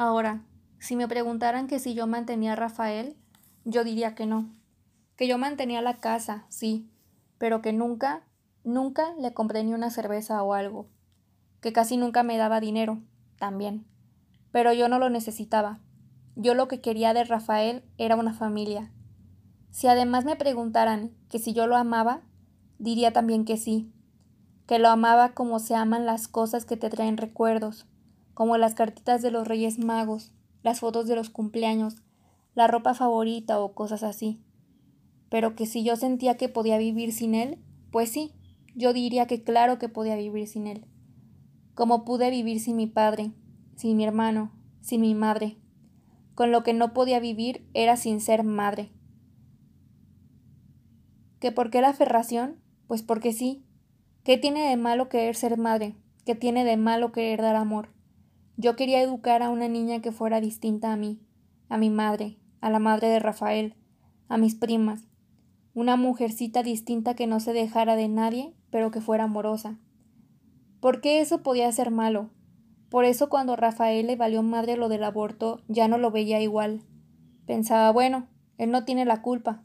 Ahora, si me preguntaran que si yo mantenía a Rafael, yo diría que no. Que yo mantenía la casa, sí, pero que nunca, nunca le compré ni una cerveza o algo. Que casi nunca me daba dinero, también. Pero yo no lo necesitaba. Yo lo que quería de Rafael era una familia. Si además me preguntaran que si yo lo amaba, diría también que sí, que lo amaba como se aman las cosas que te traen recuerdos, como las cartitas de los Reyes Magos, las fotos de los cumpleaños, la ropa favorita o cosas así. Pero que si yo sentía que podía vivir sin él, pues sí, yo diría que claro que podía vivir sin él. Como pude vivir sin mi padre, sin mi hermano, sin mi madre. Con lo que no podía vivir era sin ser madre. ¿Que por qué la aferración? Pues porque sí. ¿Qué tiene de malo querer ser madre? ¿Qué tiene de malo querer dar amor? Yo quería educar a una niña que fuera distinta a mí, a mi madre, a la madre de Rafael, a mis primas, una mujercita distinta que no se dejara de nadie, pero que fuera amorosa. ¿Por qué eso podía ser malo? Por eso cuando Rafael le valió madre lo del aborto, ya no lo veía igual. Pensaba, bueno, él no tiene la culpa.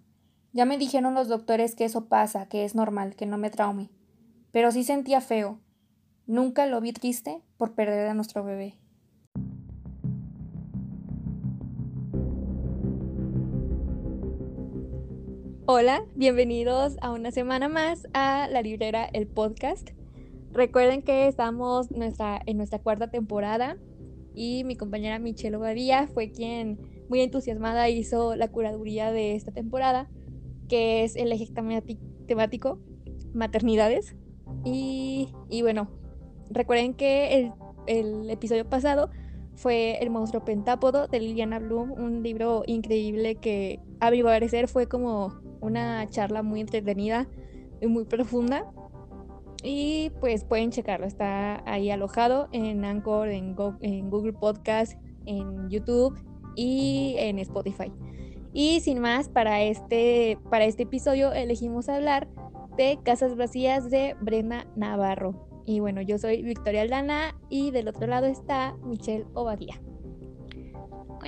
Ya me dijeron los doctores que eso pasa, que es normal, que no me traume. Pero sí sentía feo. Nunca lo vi triste por perder a nuestro bebé. Hola, bienvenidos a una semana más a La Librera, el podcast. Recuerden que estamos nuestra, en nuestra cuarta temporada y mi compañera Michelle Obadía fue quien muy entusiasmada hizo la curaduría de esta temporada, que es el eje temático maternidades. Y, y bueno, recuerden que el, el episodio pasado fue El monstruo pentápodo de Liliana Bloom, un libro increíble que a mi parecer fue como una charla muy entretenida y muy profunda. Y pues pueden checarlo, está ahí alojado en Anchor, en, en Google Podcast, en YouTube y en Spotify. Y sin más, para este, para este episodio elegimos hablar de Casas Vacías de Brenda Navarro. Y bueno, yo soy Victoria Aldana y del otro lado está Michelle Obadía.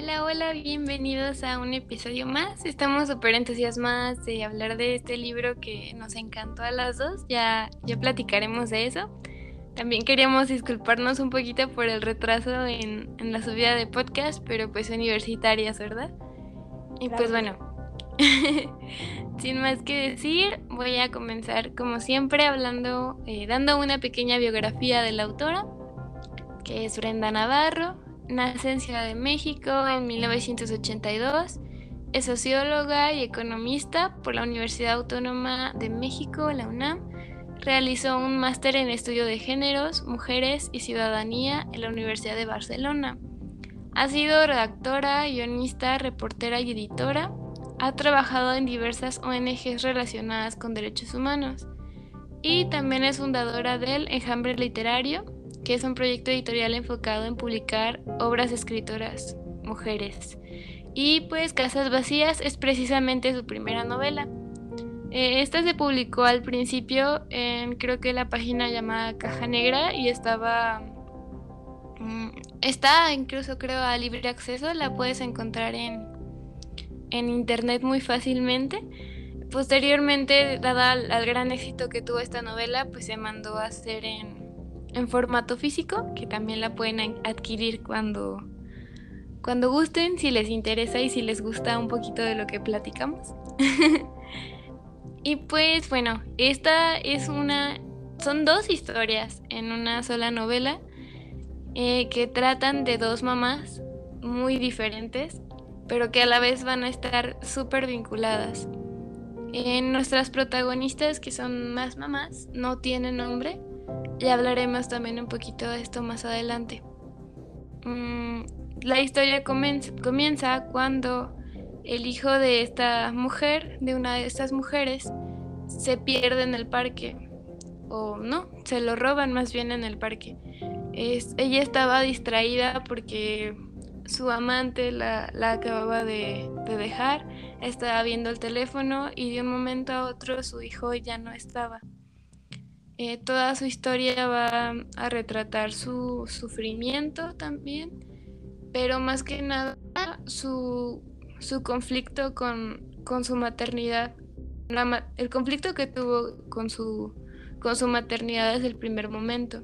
Hola, hola, bienvenidos a un episodio más. Estamos súper entusiasmadas de hablar de este libro que nos encantó a las dos. Ya, ya platicaremos de eso. También queríamos disculparnos un poquito por el retraso en, en la subida de podcast, pero pues universitarias, ¿verdad? Y pues bueno, sin más que decir, voy a comenzar como siempre hablando, eh, dando una pequeña biografía de la autora, que es Brenda Navarro. Nace en Ciudad de México en 1982. Es socióloga y economista por la Universidad Autónoma de México, la UNAM. Realizó un máster en estudio de géneros, mujeres y ciudadanía en la Universidad de Barcelona. Ha sido redactora, guionista, reportera y editora. Ha trabajado en diversas ONGs relacionadas con derechos humanos. Y también es fundadora del Enjambre Literario, que es un proyecto editorial enfocado en publicar obras escritoras mujeres. Y pues Casas Vacías es precisamente su primera novela. Eh, esta se publicó al principio en creo que la página llamada Caja Negra y estaba... Mm, está incluso creo a libre acceso, la puedes encontrar en, en internet muy fácilmente. Posteriormente, dada al gran éxito que tuvo esta novela, pues se mandó a hacer en en formato físico, que también la pueden adquirir cuando, cuando gusten, si les interesa y si les gusta un poquito de lo que platicamos. y pues bueno, esta es una, son dos historias en una sola novela eh, que tratan de dos mamás muy diferentes, pero que a la vez van a estar súper vinculadas. En nuestras protagonistas, que son más mamás, no tienen nombre, y hablaremos también un poquito de esto más adelante. Mm, la historia comienza cuando el hijo de esta mujer, de una de estas mujeres, se pierde en el parque. O no, se lo roban más bien en el parque. Ella estaba distraída porque su amante la, acababa de, dejar, estaba viendo el teléfono y de un momento a otro su hijo ya no estaba. Eh, toda su historia va a retratar su sufrimiento también, pero más que nada su, su conflicto con, con, su maternidad. el conflicto que tuvo con su, con su maternidad es el primer momento.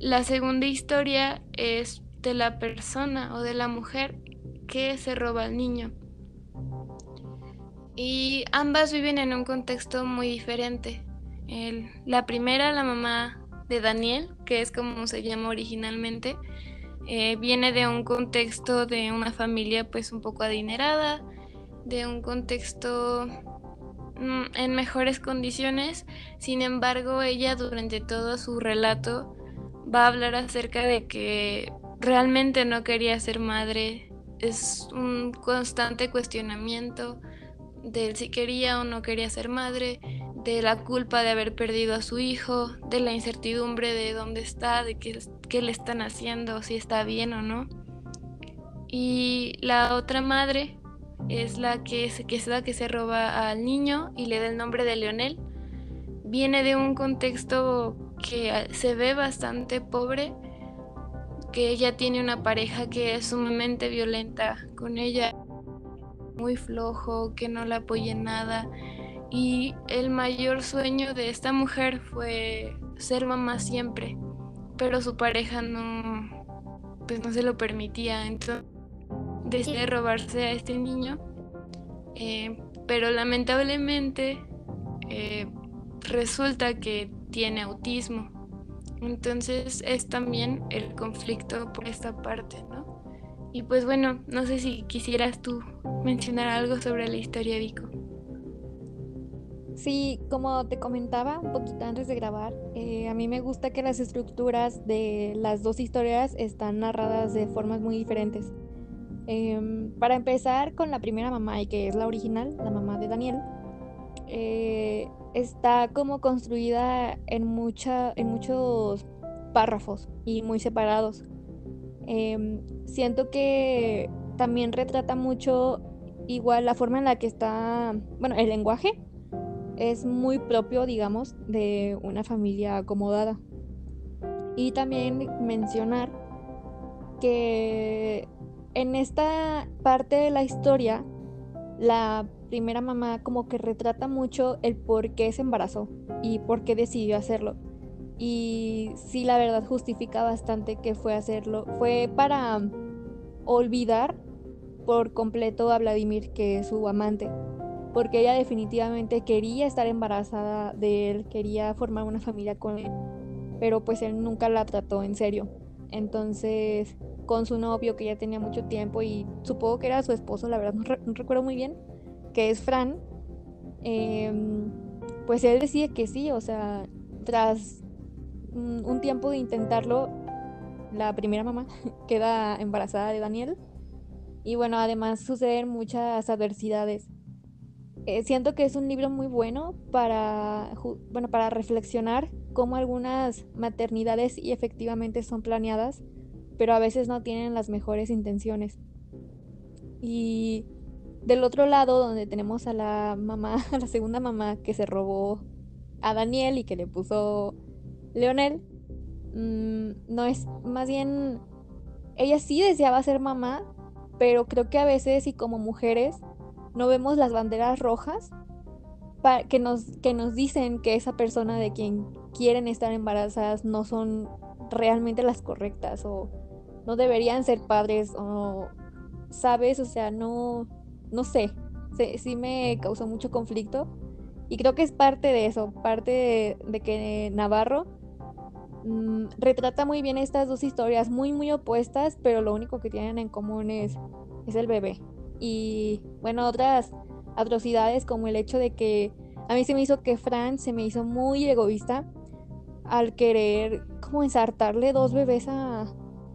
La segunda historia es de la persona o de la mujer que se roba al niño. Y ambas viven en un contexto muy diferente. La primera, la mamá de Daniel, que es como se llama originalmente, eh, viene de un contexto de una familia pues un poco adinerada, de un contexto mm, en mejores condiciones. Sin embargo, ella durante todo su relato va a hablar acerca de que realmente no quería ser madre. Es un constante cuestionamiento de si quería o no quería ser madre, de la culpa de haber perdido a su hijo, de la incertidumbre de dónde está, de qué, qué le están haciendo, si está bien o no. Y la otra madre es la que, es la que se roba al niño y le da el nombre de Leonel. Viene de un contexto que se ve bastante pobre, que ella tiene una pareja que es sumamente violenta con ella muy flojo, que no la apoye nada. Y el mayor sueño de esta mujer fue ser mamá siempre, pero su pareja no, pues no se lo permitía. Entonces decide robarse a este niño, eh, pero lamentablemente eh, resulta que tiene autismo. Entonces es también el conflicto por esta parte, ¿no? Y pues bueno, no sé si quisieras tú mencionar algo sobre la historia Vico. Sí, como te comentaba un poquito antes de grabar, eh, a mí me gusta que las estructuras de las dos historias están narradas de formas muy diferentes. Em, para empezar con la primera mamá, y que es la original, la mamá de Daniel, eh, está como construida en, mucha, en muchos párrafos y muy separados. Em, siento que también retrata mucho igual la forma en la que está, bueno, el lenguaje es muy propio, digamos, de una familia acomodada. Y también mencionar que en esta parte de la historia, la primera mamá como que retrata mucho el por qué se embarazó y por qué decidió hacerlo. Y sí, la verdad justifica bastante que fue hacerlo. Fue para olvidar por completo a Vladimir, que es su amante. Porque ella definitivamente quería estar embarazada de él, quería formar una familia con él. Pero pues él nunca la trató en serio. Entonces, con su novio, que ya tenía mucho tiempo y supongo que era su esposo, la verdad no, recuerdo muy bien, que es Fran, em, pues él decía que sí, o sea, tras un tiempo de intentarlo, la primera mamá queda embarazada de Daniel. Y bueno, además suceden muchas adversidades. Eh, siento que es un libro muy bueno para, bueno, para reflexionar cómo algunas maternidades y efectivamente son planeadas, pero a veces no tienen las mejores intenciones. Y del otro lado, donde tenemos a la mamá, a la segunda mamá que se robó a Daniel y que le puso Leonel mm, no es, más bien, ella sí deseaba ser mamá, pero creo que a veces y como mujeres no vemos las banderas rojas que nos, que nos dicen que esa persona de quien quieren estar embarazadas no son realmente las correctas o no deberían ser padres o, ¿sabes? O sea, no, no sé, sí, me causó mucho conflicto y creo que es parte de eso, parte de que Navarro Mm, retrata muy bien estas dos historias muy muy opuestas, pero lo único que tienen en común es, es el bebé. Y bueno, otras atrocidades como el hecho de que a mí se me hizo que Fran se me hizo muy egoísta al querer como ensartarle dos bebés a,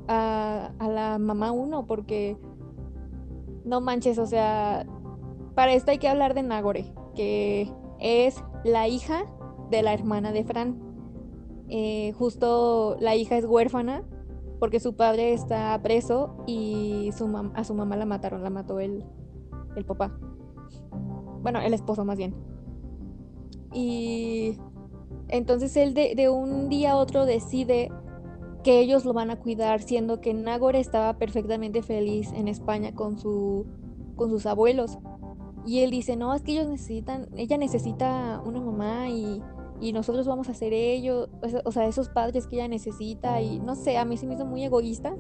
a, a la mamá uno, porque no manches, o sea, para esto hay que hablar de Nagore, que es la hija de la hermana de Fran. Eh, justo la hija es huérfana porque su padre está preso y su a su mamá la mataron, la mató el, el papá. Bueno, el esposo más bien. Y entonces él de, un día a otro decide que ellos lo van a cuidar, siendo que Nagore estaba perfectamente feliz en España con, su, con sus abuelos. Y él dice, no, es que ellos necesitan, ella necesita una mamá y, y nosotros vamos a hacer ello, o sea, esos padres que ella necesita y no sé, a mí se me hizo muy egoísta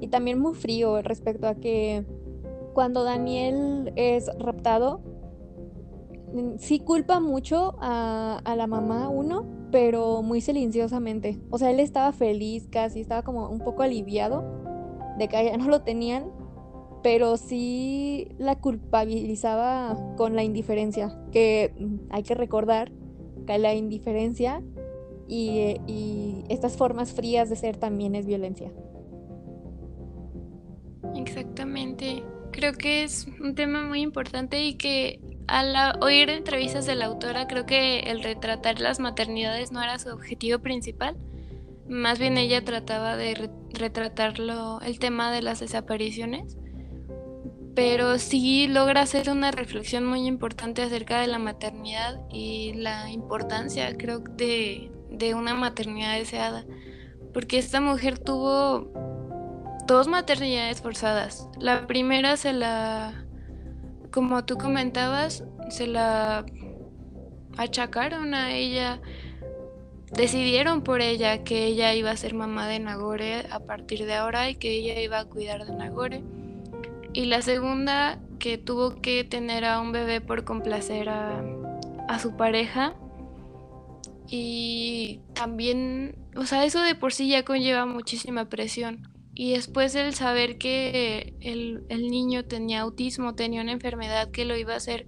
y también muy frío respecto a que cuando Daniel es raptado, mm, sí culpa mucho a, a la mamá, uno, pero muy silenciosamente. O sea, él estaba feliz casi, estaba como un poco aliviado de que ya no lo tenían, pero sí la culpabilizaba con la indiferencia, que hay que recordar la indiferencia y, estas formas frías de ser también es violencia. Exactamente. Creo que es un tema muy importante y que al oír entrevistas de la autora, creo que el retratar las maternidades no era su objetivo principal. Más bien ella trataba de retratarlo el tema de las desapariciones. Pero sí logra hacer una reflexión muy importante acerca de la maternidad y la importancia, creo, de, de una maternidad deseada. Porque esta mujer tuvo dos maternidades forzadas. La primera se la como tú comentabas, se la achacaron a ella, decidieron por ella que ella iba a ser mamá de Nagore a partir de ahora y que ella iba a cuidar de Nagore. Y la segunda, que tuvo que tener a un bebé por complacer a, a su pareja. Y también, o sea, eso de por sí ya conlleva muchísima presión. Y después el saber que el, niño tenía autismo, tenía una enfermedad que lo iba a hacer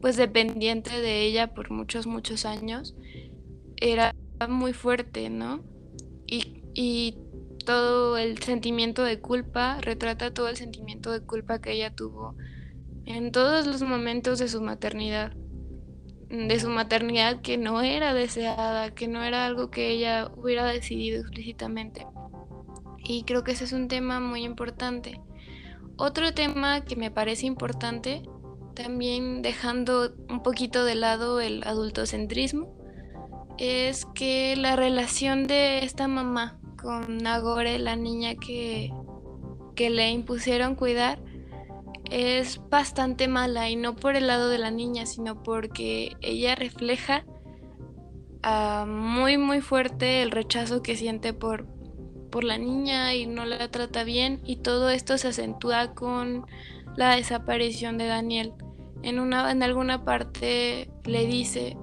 pues dependiente de ella por muchos, muchos años, era muy fuerte, ¿no? Y, y todo el sentimiento de culpa, retrata todo el sentimiento de culpa que ella tuvo en todos los momentos de su maternidad, de su maternidad que no era deseada, que no era algo que ella hubiera decidido explícitamente. Y creo que ese es un tema muy importante. Otro tema que me parece importante, también dejando un poquito de lado el adultocentrismo, es que la relación de esta mamá con Nagore, la niña que, que le impusieron cuidar, es bastante mala y no por el lado de la niña, sino porque ella refleja ah, muy muy fuerte el rechazo que siente por, por la niña y no la trata bien y todo esto se acentúa con la desaparición de Daniel. En, una, en alguna parte le dice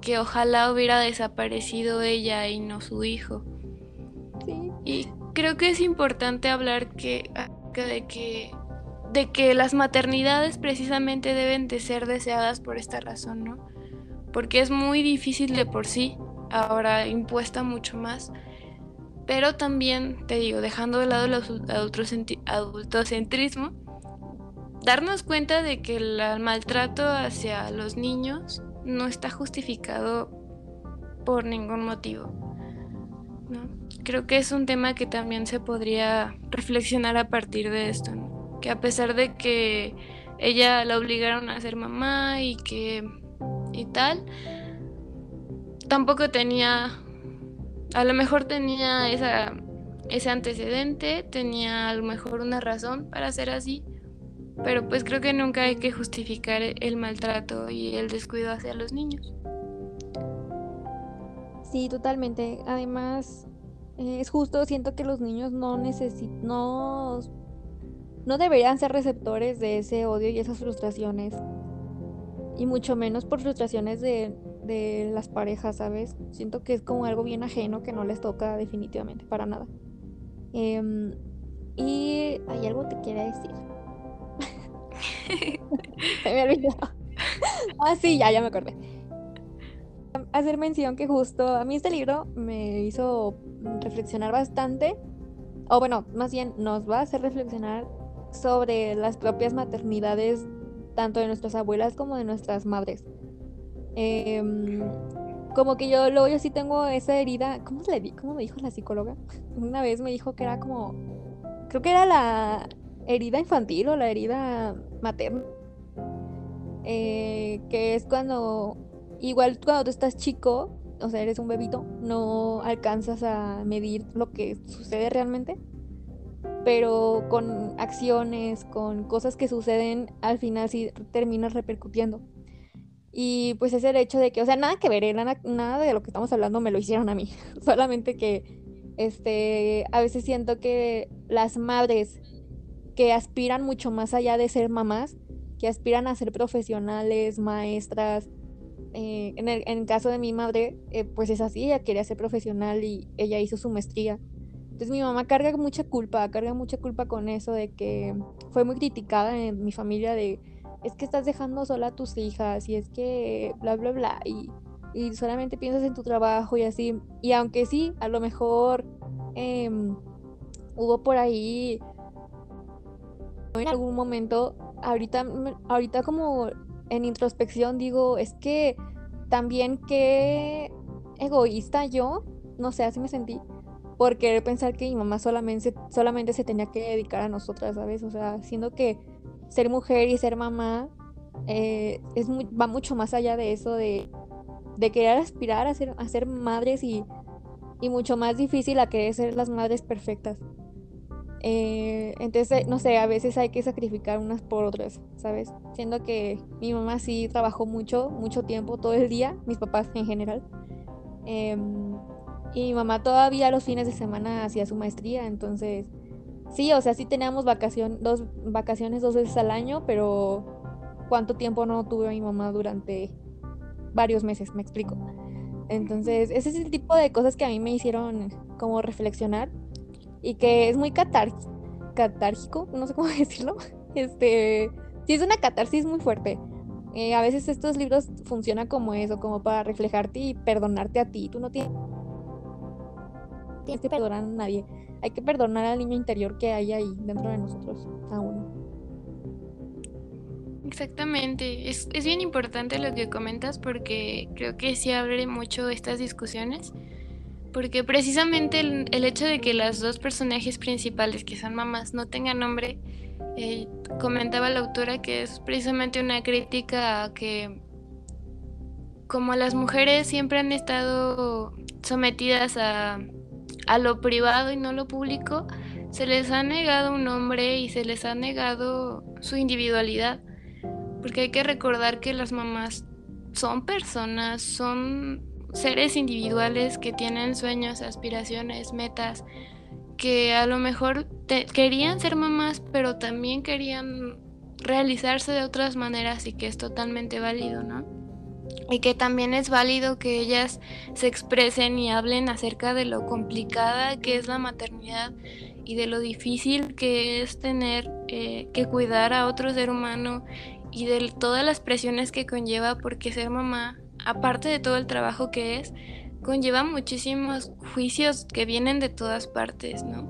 que ojalá hubiera desaparecido ella y no su hijo. Y creo que es importante hablar que, de, que, de que las maternidades precisamente deben de ser deseadas por esta razón, ¿no? Porque es muy difícil de por sí, ahora impuesta mucho más pero también, te digo, dejando de lado el adultocentrismo, darnos cuenta de que el maltrato hacia los niños no está justificado por ningún motivo. Creo que es un tema que también se podría reflexionar a partir de esto, que a pesar de que ella la obligaron a ser mamá y que y tal, tampoco tenía a lo mejor tenía esa, ese antecedente, tenía a lo mejor una razón para ser así, pero pues creo que nunca hay que justificar el maltrato y el descuido hacia los niños. Sí, totalmente. Además, es justo, siento que los niños no necesitan, no, no deberían ser receptores de ese odio y esas frustraciones. Y mucho menos por frustraciones de de las parejas, ¿sabes? Siento que es como algo bien ajeno que no les toca definitivamente, para nada. Em, y hay algo que quiere decir. Se me olvidó. ah, sí, ya, ya me acordé. Hacer mención que justo a mí este libro me hizo reflexionar bastante, o bueno, más bien nos va a hacer reflexionar sobre las propias maternidades, tanto de nuestras abuelas como de nuestras madres. Em, como que yo luego yo sí tengo esa herida, ¿cómo, le ¿cómo me dijo la psicóloga? Una vez me dijo que era como, creo que era la herida infantil o la herida materna, eh, que es cuando, igual cuando tú estás chico, o sea, eres un bebito, no alcanzas a medir lo que sucede realmente, pero con acciones, con cosas que suceden, al final sí terminas repercutiendo. Y pues es el hecho de que, o sea, nada que ver, ¿eh? nada, nada de lo que estamos hablando me lo hicieron a mí, solamente que este, a veces siento que las madres que aspiran mucho más allá de ser mamás, que aspiran a ser profesionales, maestras, eh, en, el, caso de mi madre, eh, pues es así, ella quería ser profesional y ella hizo su maestría. Entonces mi mamá carga mucha culpa, carga mucha culpa con eso de que fue muy criticada en mi familia de, es que estás dejando sola a tus hijas y es que bla, bla, bla, y, y solamente piensas en tu trabajo y así. Y aunque sí, a lo mejor em, hubo por ahí en algún momento, ahorita, ahorita como en introspección digo, es que también qué egoísta yo, no sé, así me sentí, por querer pensar que mi mamá solamente, solamente se tenía que dedicar a nosotras, ¿sabes? O sea, siendo que ser mujer y ser mamá eh, es va mucho más allá de eso, de, de querer aspirar a ser, a ser madres y, y mucho más difícil a querer ser las madres perfectas. Eh, entonces, no sé, a veces hay que sacrificar unas por otras, ¿sabes? Siendo que mi mamá sí trabajó mucho, mucho tiempo, todo el día, mis papás en general. Em, y mi mamá todavía los fines de semana hacía su maestría, entonces, sí, o sea, sí teníamos vacación, dos, vacaciones dos veces al año, pero ¿cuánto tiempo no tuve a mi mamá durante varios meses? Me explico. Entonces, ese es el tipo de cosas que a mí me hicieron como reflexionar y que es muy catar catárgico, no sé cómo decirlo. Este, sí es una catarsis muy fuerte. Eh, a veces estos libros funcionan como eso, como para reflejarte y perdonarte a ti. Tú no tienes, tienes que perdonar a nadie. Hay que perdonar al niño interior que hay ahí dentro de nosotros aún. Exactamente, es, es bien importante lo que comentas porque creo que sí abre mucho estas discusiones porque precisamente el, hecho de que las dos personajes principales, que son mamás, no tengan nombre, eh, comentaba la autora que es precisamente una crítica a que como las mujeres siempre han estado sometidas a, a lo privado y no lo público, se les ha negado un nombre y se les ha negado su individualidad. Porque hay que recordar que las mamás son personas, son seres individuales que tienen sueños, aspiraciones, metas, que a lo mejor querían ser mamás, pero también querían realizarse de otras maneras y que es totalmente válido, ¿no? Y que también es válido que ellas se expresen y hablen acerca de lo complicada que es la maternidad y de lo difícil que es tener eh, que cuidar a otro ser humano y de todas las presiones que conlleva porque ser mamá aparte de todo el trabajo que es, conlleva muchísimos juicios que vienen de todas partes, ¿no?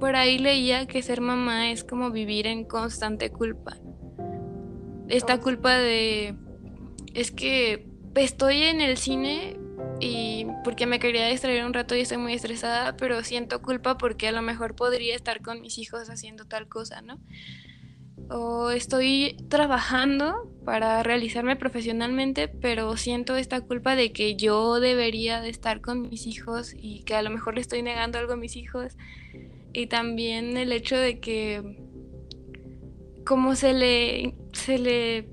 Por ahí leía que ser mamá es como vivir en constante culpa. Esta culpa de es que estoy en el cine y porque me quería distraer un rato y estoy muy estresada, pero siento culpa porque a lo mejor podría estar con mis hijos haciendo tal cosa, ¿no? O estoy trabajando para realizarme profesionalmente, pero siento esta culpa de que yo debería de estar con mis hijos y que a lo mejor le estoy negando algo a mis hijos. Y también el hecho de que como se le se le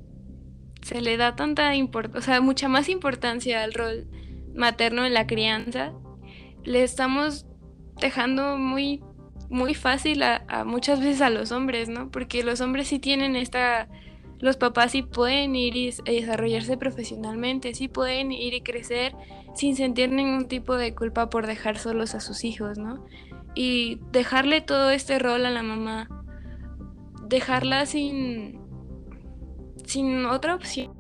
se le da tanta importancia, o sea, mucha más importancia al rol materno en la crianza, le estamos dejando muy muy fácil a, muchas veces a los hombres, ¿no? Porque los hombres sí tienen esta, los papás sí pueden ir y, desarrollarse profesionalmente, sí pueden ir y crecer sin sentir ningún tipo de culpa por dejar solos a sus hijos, ¿no? Y dejarle todo este rol a la mamá, dejarla sin, sin otra opción,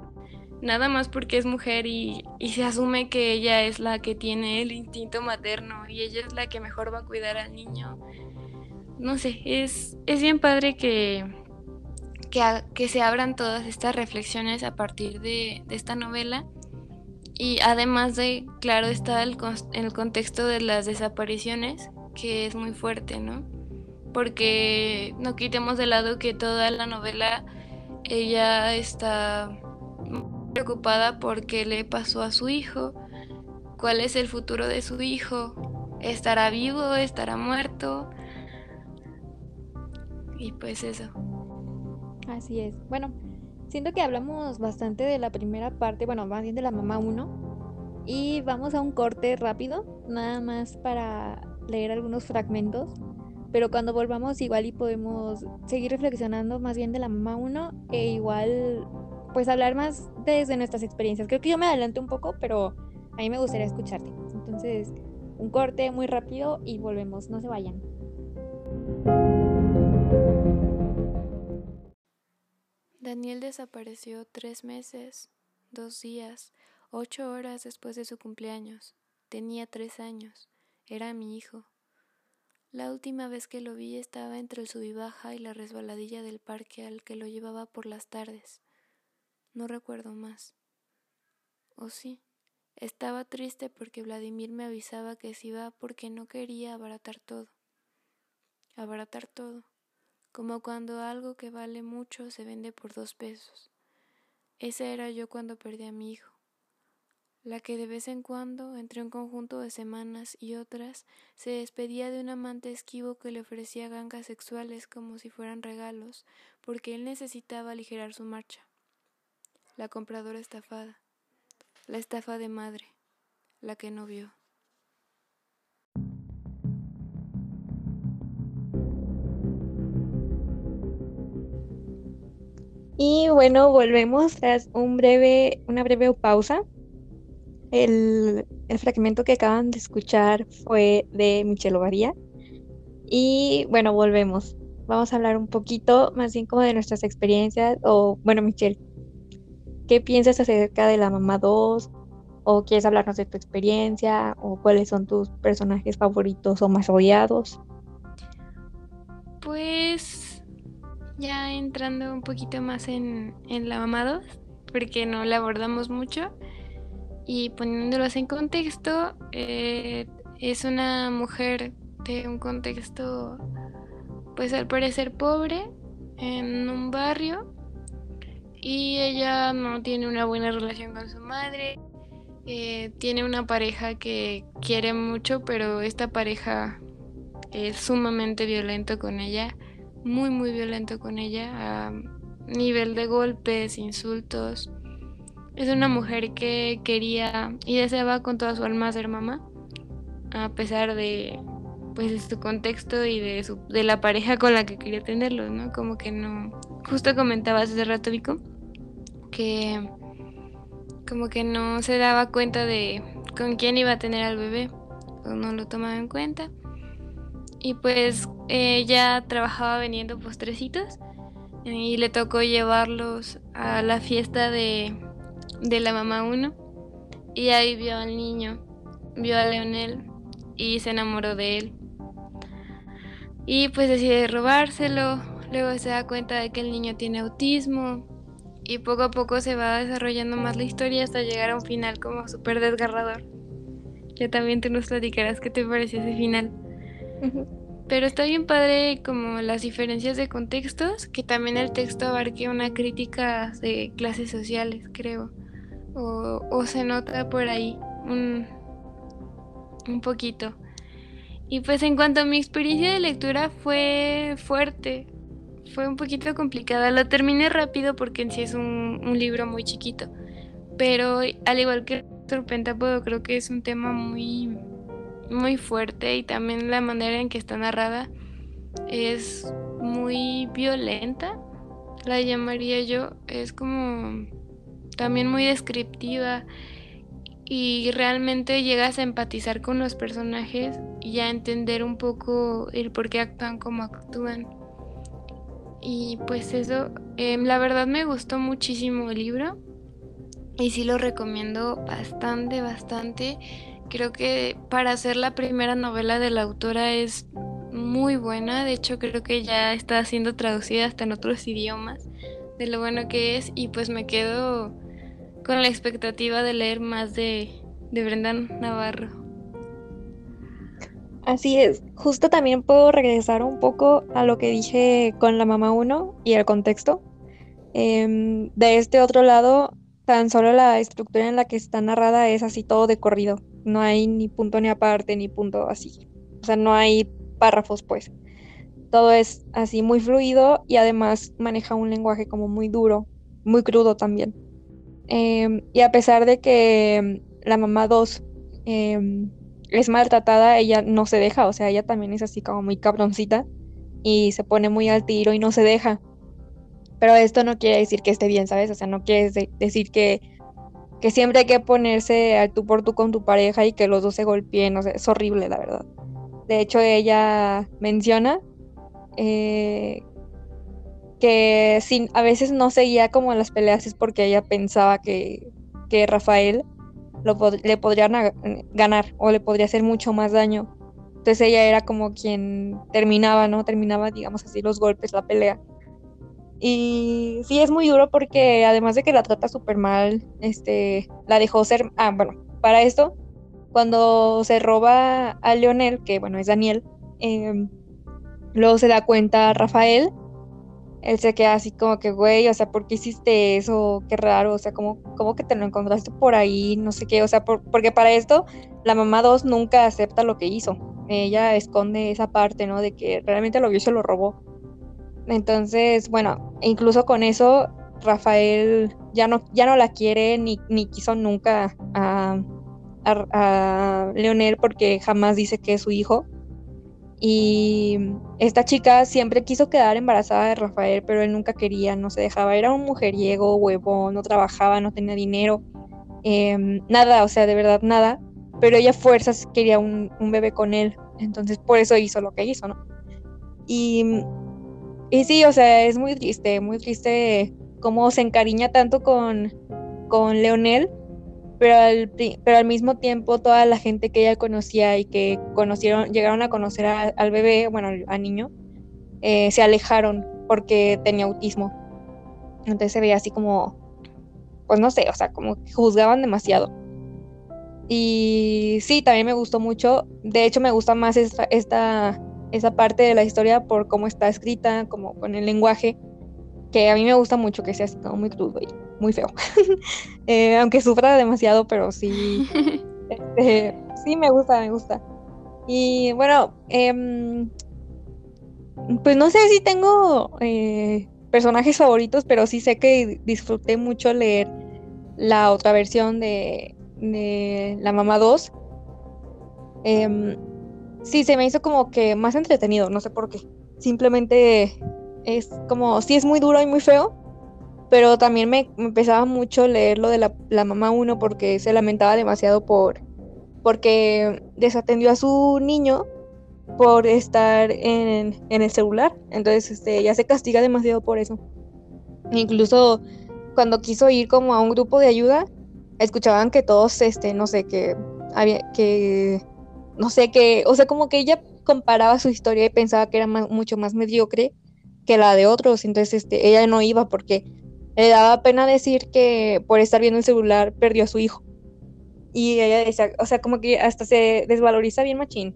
nada más porque es mujer y, y se asume que ella es la que tiene el instinto materno y ella es la que mejor va a cuidar al niño no sé, es, es bien padre que, que, se abran todas estas reflexiones a partir de, esta novela. Y además de, claro, está el, el contexto de las desapariciones, que es muy fuerte, ¿no? Porque no quitemos de lado que toda la novela ella está preocupada porque le pasó a su hijo, cuál es el futuro de su hijo. ¿Estará vivo? ¿Estará muerto? Y pues eso. Así es. Bueno, siento que hablamos bastante de la primera parte, bueno, más bien de la mamá 1. Y vamos a un corte rápido, nada más para leer algunos fragmentos. Pero cuando volvamos igual y podemos seguir reflexionando más bien de la mamá 1 e igual pues hablar más desde nuestras experiencias. Creo que yo me adelanto un poco, pero a mí me gustaría escucharte. Entonces, un corte muy rápido y volvemos, no se vayan. Daniel desapareció tres meses, dos días, ocho horas después de su cumpleaños. Tenía tres años. Era mi hijo. La última vez que lo vi estaba entre el subibaja y la resbaladilla del parque al que lo llevaba por las tardes. No recuerdo más. ¿O sí? Estaba triste porque Vladimir me avisaba que se iba porque no quería abaratar todo. Abaratar todo, como cuando algo que vale mucho se vende por dos pesos. Ese era yo cuando perdí a mi hijo la que de vez en cuando, entre un conjunto de semanas y otras, se despedía de un amante esquivo que le ofrecía gangas sexuales como si fueran regalos, porque él necesitaba aligerar su marcha. La compradora estafada, la estafa de madre, la que no vio. Y bueno, volvemos tras un breve, una breve pausa el, fragmento que acaban de escuchar fue de Michelle Ovaría. Y bueno, volvemos. Vamos a hablar un poquito más bien como de nuestras experiencias. O bueno, Michelle, ¿qué piensas acerca de la mamá 2? ¿O quieres hablarnos de tu experiencia? ¿O cuáles son tus personajes favoritos o más odiados? Pues ya entrando un poquito más en, la 2, porque no la abordamos mucho. Y poniéndolos en contexto, eh, es una mujer de un contexto, pues al parecer pobre, en un barrio, y ella no tiene una buena relación con su madre. Eh, tiene una pareja que quiere mucho, pero esta pareja es sumamente violento con ella, muy muy violento con ella, a nivel de golpes, insultos. Es una mujer que quería y deseaba con toda su alma ser mamá, a pesar de pues su contexto y de su de la pareja con la que quería tenerlo, ¿no? Como que no. Justo comentabas hace rato, Vico, que como que no se daba cuenta de con quién iba a tener al bebé, o no lo tomaba en cuenta. Y pues ella trabajaba vendiendo postrecitos y le tocó llevarlos a la fiesta de de la mamá uno y ahí vio al niño, vio a Leonel y se enamoró de él. Y pues decide robárselo, luego se da cuenta de que el niño tiene autismo y poco a poco se va desarrollando más la historia hasta llegar a un final como súper desgarrador. Ya también tú nos platicarás qué te pareció ese final. Pero está bien padre como las diferencias de contextos, que también el texto abarque una crítica de clases sociales, creo o, se nota por ahí un, un poquito. Y pues en cuanto a mi experiencia de lectura fue fuerte, fue un poquito complicada. Lo terminé rápido porque en sí es un, libro muy chiquito. Pero al igual que Pentápodo creo que es un tema muy, muy fuerte y también la manera en que está narrada es muy violenta. La llamaría yo. Es como también muy descriptiva y realmente llegas a empatizar con los personajes y a entender un poco el por qué actúan como actúan. Y pues eso, em, la verdad me gustó muchísimo el libro y sí lo recomiendo bastante, bastante. Creo que para ser la primera novela de la autora es muy buena, de hecho creo que ya está siendo traducida hasta en otros idiomas de lo bueno que es y pues me quedo con la expectativa de leer más de, de Brendan Navarro. Así es, justo también puedo regresar un poco a lo que dije con la mamá 1 y el contexto. Em, de este otro lado, tan solo la estructura en la que está narrada es así todo de corrido. No hay ni punto ni aparte, ni punto así. O sea, no hay párrafos, pues. Todo es así muy fluido y además maneja un lenguaje como muy duro, muy crudo también. Em, y a pesar de que la mamá 2 em, es maltratada, ella no se deja, o sea, ella también es así como muy cabroncita y se pone muy al tiro y no se deja. Pero esto no quiere decir que esté bien, ¿sabes? O sea, no quiere decir que, que siempre hay que ponerse al tú por tú con tu pareja y que los dos se golpeen, o sea, es horrible, la verdad. De hecho, ella menciona eh, que sin, a veces no seguía como las peleas es porque ella pensaba que, que Rafael lo le podría ganar o le podría hacer mucho más daño. Entonces ella era como quien terminaba, ¿no? Terminaba, digamos así, los golpes, la pelea. Y sí, es muy duro porque además de que la trata súper mal, este, la dejó ser... Ah, bueno, para esto, cuando se roba a Leonel, que bueno, es Daniel, em, luego se da cuenta Rafael, él se queda así como que, güey, o sea, ¿por qué hiciste eso? Qué raro, o sea, ¿cómo, cómo que te lo encontraste por ahí? No sé qué, o sea, porque para esto la mamá 2 nunca acepta lo que hizo. Ella esconde esa parte, ¿no? De que realmente lo vio y se lo robó. Entonces, bueno, incluso con eso, Rafael ya no, ya no la quiere ni, ni quiso nunca a, a, Leonel porque jamás dice que es su hijo. Y esta chica siempre quiso quedar embarazada de Rafael, pero él nunca quería, no se dejaba. Era un mujeriego, huevo, no trabajaba, no tenía dinero, em, nada, o sea, de verdad nada. Pero ella fuerzas quería un, un bebé con él, entonces por eso hizo lo que hizo, ¿no? Y y sí, o sea, es muy triste, muy triste cómo se encariña tanto con, con Leonel, pero al, pero al mismo tiempo toda la gente que ella conocía y que conocieron, llegaron a conocer al bebé, bueno, al niño, eh, se alejaron porque tenía autismo. Entonces se veía así como, pues no sé, o sea, como que juzgaban demasiado. Y sí, también me gustó mucho. De hecho, me gusta más esta, esta esa parte de la historia por cómo está escrita, como con el lenguaje, que a mí me gusta mucho que sea así como muy crudo y muy feo. Eh, aunque sufra demasiado, pero sí, este, sí me gusta, me gusta. Y bueno, em, pues no sé si tengo eh, personajes favoritos, pero sí sé que disfruté mucho leer la otra versión de, de La Mamá 2. Sí, se me hizo como que más entretenido, no sé por qué. Simplemente es como, sí es muy duro y muy feo, pero también me, me pesaba mucho leer lo de la, la mamá uno porque se lamentaba demasiado por porque desatendió a su niño por estar en, en el celular. Entonces, este, ella se castiga demasiado por eso. Incluso cuando quiso ir como a un grupo de ayuda, escuchaban que todos, este, no sé, que había, que no sé qué, o sea, como que ella comparaba su historia y pensaba que era mucho más mediocre que la de otros, entonces este, ella no iba porque le daba pena decir que por estar viendo el celular perdió a su hijo. Y ella decía, o sea, como que hasta se desvaloriza bien machín.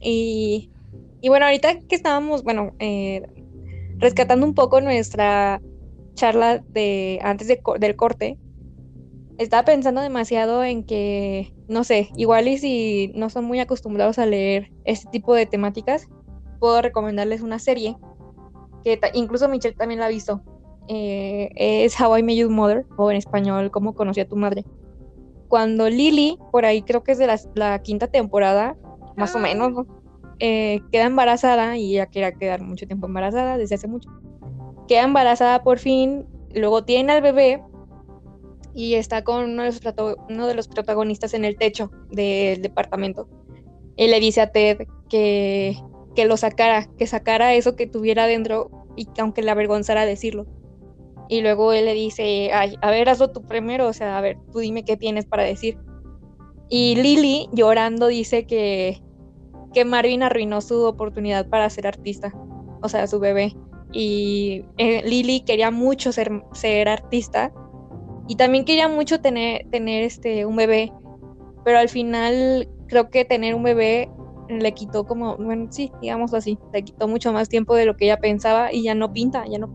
Y, y bueno, ahorita que estábamos, bueno, eh, rescatando un poco nuestra charla de antes del corte, estaba pensando demasiado en que, no sé, igual y si no son muy acostumbrados a leer este tipo de temáticas, puedo recomendarles una serie que incluso Michelle también la ha visto. Eh, es How I Met Your Mother, o en español, Cómo conocí a tu madre. Cuando Lily, por ahí creo que es de la, quinta temporada, más o ah. menos, eh, queda embarazada y ya quería quedar mucho tiempo embarazada, desde hace mucho. Queda embarazada por fin, luego tiene al bebé y está con uno de, los protagonistas en el techo del departamento. Él le dice a Ted que, que lo sacara, que sacara eso que tuviera dentro y aunque le avergonzara decirlo. Y luego él le dice, Ay, a ver, hazlo tú primero, o sea, a ver, tú dime qué tienes para decir. Y Lily, llorando, dice que, que Marvin arruinó su oportunidad para ser artista, o sea, su bebé. Y eh, Lily quería mucho ser, ser artista, y también quería mucho tener, tener este, un bebé, pero al final creo que tener un bebé le quitó como, bueno, sí, digámoslo así, le quitó mucho más tiempo de lo que ella pensaba y ya no pinta, ya no.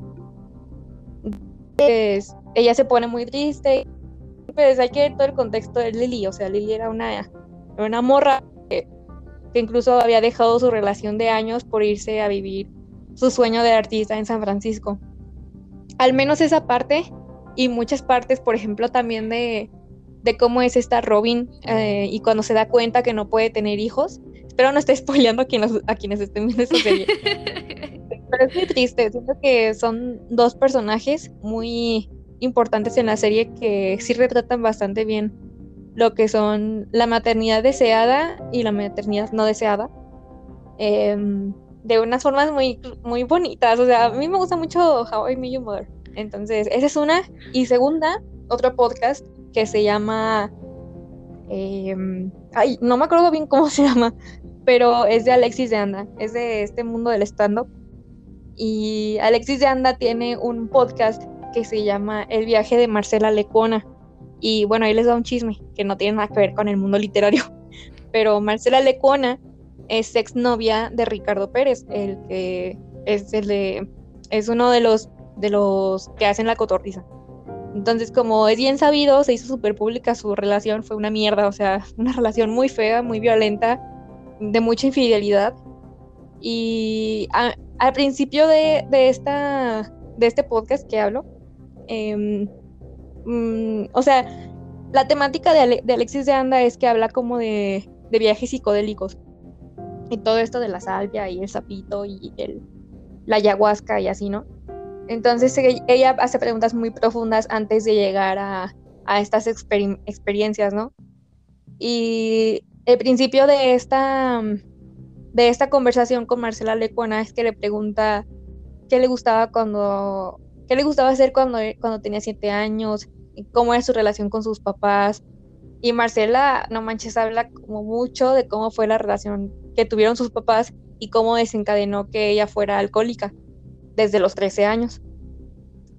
ella se pone muy triste, pues hay que ver todo el contexto de Lily. O sea, Lily era una, una morra que, que incluso había dejado su relación de años por irse a vivir su sueño de artista en San Francisco. Al menos esa parte y muchas partes, por ejemplo, también de, de cómo es esta Robin eh, y cuando se da cuenta que no puede tener hijos. Espero no esté spoileando a quienes, a quienes estén viendo esta serie. Pero es muy triste, siento que son dos personajes muy importantes en la serie que sí retratan bastante bien lo que son la maternidad deseada y la maternidad no deseada. Em, de unas formas muy, muy bonitas. O sea, a mí me gusta mucho How I Met Your Mother. Entonces, esa es una. Y segunda, otro podcast que se llama. Em, ay, no me acuerdo bien cómo se llama, pero es de Alexis de Anda. Es de este mundo del stand-up. Y Alexis de Anda tiene un podcast que se llama El viaje de Marcela Lecona. Y bueno, ahí les da un chisme que no tiene nada que ver con el mundo literario. Pero Marcela Lecona es exnovia de Ricardo Pérez, el que es el de es uno de los de los que hacen la cotorriza. Entonces, como es bien sabido, se hizo súper pública su relación, fue una mierda, o sea, una relación muy fea, muy violenta, de mucha infidelidad. Y al principio de, de, esta, de este podcast que hablo, em, mm, o sea, la temática de, de, Alexis de Anda es que habla como de, de viajes psicodélicos y todo esto de la salvia y el sapito y el, la ayahuasca y así, ¿no? Entonces ella hace preguntas muy profundas antes de llegar a, a estas experiencias, ¿no? Y el principio de esta, de esta conversación con Marcela Lecuona es que le pregunta qué le gustaba cuando, qué le gustaba hacer cuando, cuando tenía siete años, cómo era su relación con sus papás. Y Marcela, no manches, habla como mucho de cómo fue la relación que tuvieron sus papás y cómo desencadenó que ella fuera alcohólica desde los 13 años.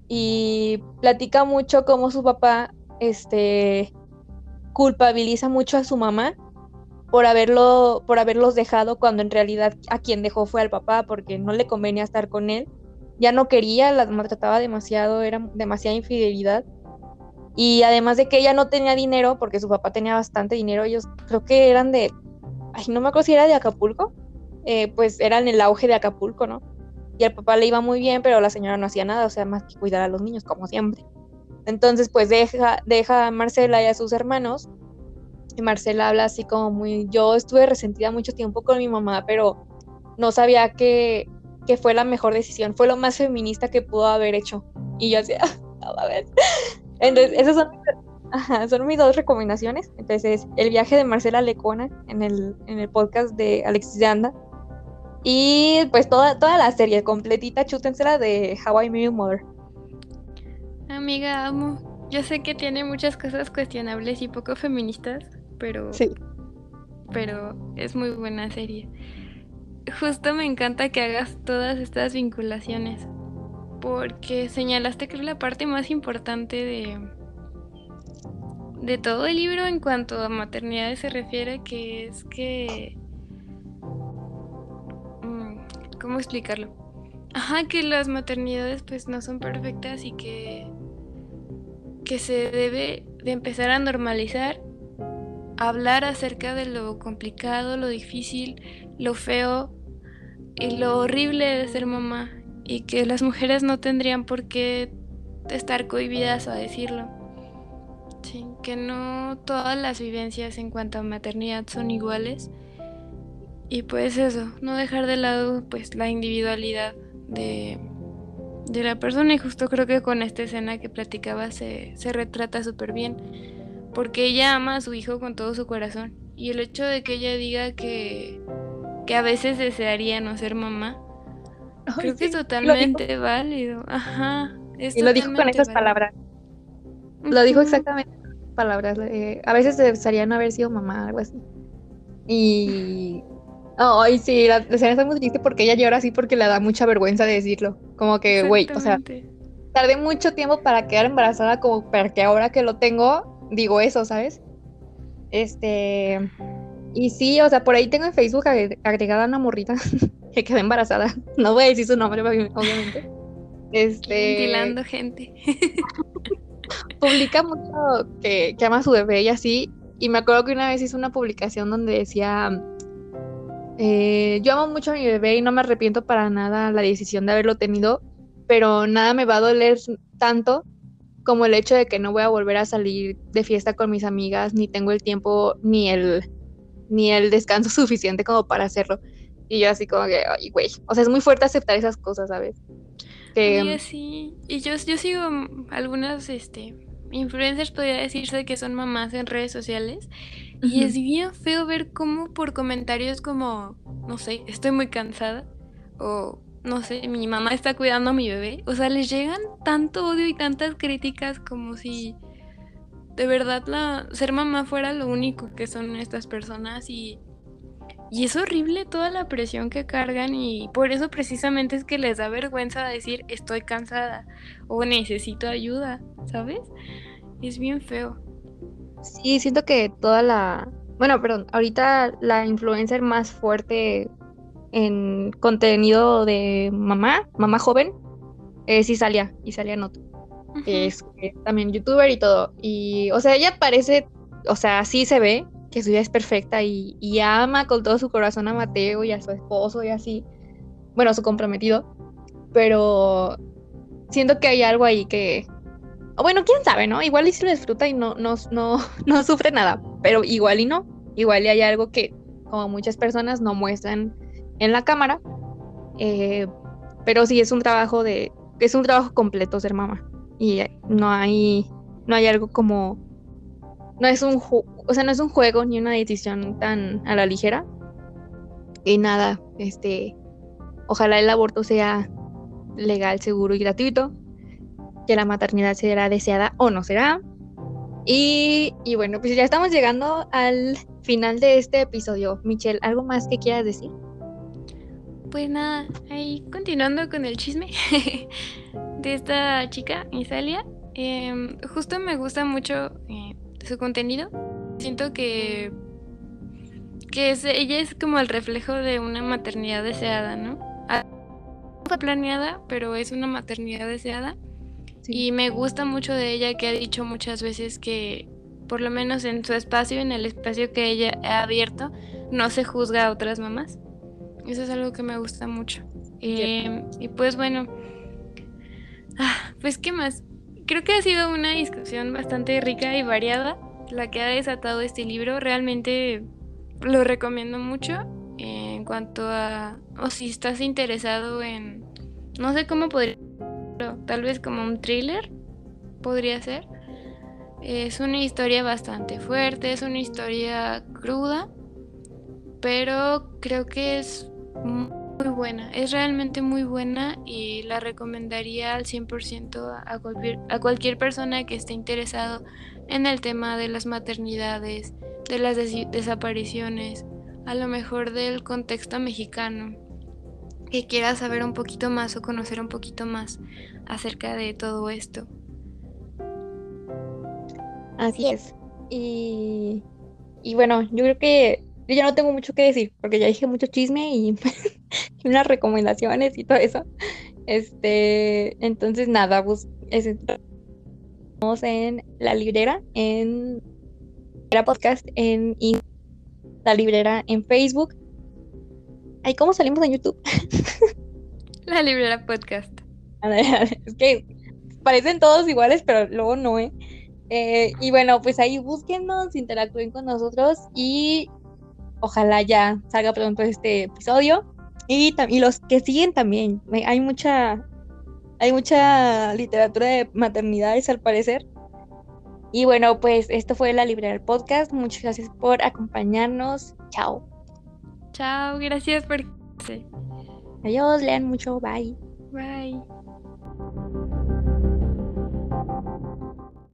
Y platica mucho cómo su papá este, culpabiliza mucho a su mamá por haberlo por haberlos dejado cuando en realidad a quien dejó fue al papá porque no le convenía estar con él ya no quería las maltrataba demasiado era demasiada infidelidad y además de que ella no tenía dinero porque su papá tenía bastante dinero ellos creo que eran de ay, no me acuerdo si era de Acapulco, eh, pues era en el auge de Acapulco, ¿no? Y al papá le iba muy bien, pero la señora no hacía nada, o sea, más que cuidar a los niños, como siempre. Entonces, pues deja, deja a Marcela y a sus hermanos. Y Marcela habla así como muy, yo estuve resentida mucho tiempo con mi mamá, pero no sabía que, que fue la mejor decisión, fue lo más feminista que pudo haber hecho. Y yo decía, a ver. Entonces, esas son son mis dos recomendaciones. Entonces, el viaje de Marcela Lecona en el, en el podcast de Alexis de Anda. Y pues toda, toda la serie completita, chútensela de How I Met Your Mother. Amiga, amo. Yo sé que tiene muchas cosas cuestionables y poco feministas, pero. Sí. Pero es muy buena serie. Justo me encanta que hagas todas estas vinculaciones. Porque señalaste que es la parte más importante de, de todo el libro en cuanto a maternidad se refiere, que es que... ¿Cómo explicarlo? Ajá, que las maternidades pues no son perfectas y que, que se debe de empezar a normalizar, hablar acerca de lo complicado, lo difícil, lo feo y lo horrible de ser mamá y que las mujeres no tendrían por qué estar cohibidas a decirlo. Sí, que no todas las vivencias en cuanto a maternidad son iguales. Y pues eso, no dejar de lado pues la individualidad de, de la persona. Y justo creo que con esta escena que platicaba se, se retrata súper bien. Porque ella ama a su hijo con todo su corazón. Y el hecho de que ella diga que, que a veces desearía no ser mamá, creo que es totalmente válido. Ajá. y lo dijo con esas palabras. Lo dijo exactamente palabras. Eh, a veces desearía no haber sido mamá, algo así. Y. Ay, sí, la escena está muy triste porque ella llora así porque le da mucha vergüenza de decirlo. Como que, güey, o sea, tardé mucho tiempo para quedar embarazada, como para que ahora que lo tengo, digo eso, ¿sabes? Este. Y sí, o sea, por ahí tengo en Facebook agregada una morrita que quedó embarazada. No voy a decir su nombre, obviamente. Este. Ventilando gente. publica mucho que, que ama a su bebé y así. Y me acuerdo que una vez hizo una publicación donde decía, eh, yo amo mucho a mi bebé y no me arrepiento para nada la decisión de haberlo tenido, pero nada me va a doler tanto como el hecho de que no voy a volver a salir de fiesta con mis amigas, ni tengo el tiempo ni el, ni el descanso suficiente como para hacerlo. Y yo así como que, ay, güey, o sea, es muy fuerte aceptar esas cosas, ¿sabes? Que, sí, y yo, yo sigo algunas, este, influencers podría decirse que son mamás en redes sociales y es bien feo ver cómo por comentarios como, no sé, estoy muy cansada o no sé, mi mamá está cuidando a mi bebé, o sea, les llegan tanto odio y tantas críticas como si de verdad la ser mamá fuera lo único que son estas personas y y es horrible toda la presión que cargan y por eso precisamente es que les da vergüenza decir estoy cansada o necesito ayuda, ¿sabes? Es bien feo. Sí, siento que toda la... Bueno, perdón, ahorita la influencer más fuerte en contenido de mamá, mamá joven, es Isalia, Isalia Noto. es, es, también youtuber y todo. Y, o sea, ella parece, o sea, sí se ve, que su vida es perfecta y, ama con todo su corazón a Mateo y a su esposo y así, bueno, su comprometido, pero siento que hay algo ahí que, bueno, quién sabe, ¿no? Igual y se lo disfruta y no, no, no, no sufre nada, pero igual y no, igual y hay algo que como muchas personas no muestran en la cámara, eh, pero sí es un trabajo de, es un trabajo completo ser mamá y no hay, no hay algo como no es un o sea, no es un juego ni una decisión tan a la ligera. Y nada, este, ojalá el aborto sea legal, seguro y gratuito, que la maternidad será deseada o no será. Y, y bueno, pues ya estamos llegando al final de este episodio. Michelle, ¿algo más que quieras decir? Pues nada, ahí continuando con el chisme de esta chica, Isalia. Em, justo me gusta mucho eh, su contenido Siento que, que ella es como el reflejo de una maternidad deseada, ¿no? Ah, fue planeada, pero es una maternidad deseada. Y me gusta mucho de ella que ha dicho muchas veces que, por lo menos en su espacio, en el espacio que ella ha abierto, no se juzga a otras mamás. Eso es algo que me gusta mucho. Em, y pues bueno, ah, pues qué más. Creo que ha sido una discusión bastante rica y variada la que ha desatado este libro. Realmente lo recomiendo mucho en cuanto a, o si estás interesado en, no sé cómo podría, tal vez como un thriller, podría ser. Es una historia bastante fuerte, es una historia cruda, pero creo que es muy buena, es realmente muy buena y la recomendaría al 100% a cualquier, a cualquier persona que esté interesado en el tema de las maternidades, de las desapariciones, a lo mejor del contexto mexicano, que quiera saber un poquito más o conocer un poquito más acerca de todo esto. Así es. Y, y bueno, yo creo que yo ya no tengo mucho que decir, porque ya dije mucho chisme y, y unas recomendaciones y todo eso. Este, entonces nada, pues en La Librera, en la podcast, en La Librera en Facebook. Ay, ¿cómo salimos en YouTube? la Librera Podcast. Es que parecen todos iguales, pero luego no, ¿eh? ¿eh? y bueno, pues ahí búsquenos, interactúen con nosotros y ojalá ya salga pronto este episodio. Y, y los que siguen también. Hay mucha hay mucha literatura de maternidades al parecer. Y bueno, pues esto fue la Librería del Podcast. Muchas gracias por acompañarnos. Chao. Chao, gracias por... Adiós, lean mucho. Bye. Bye.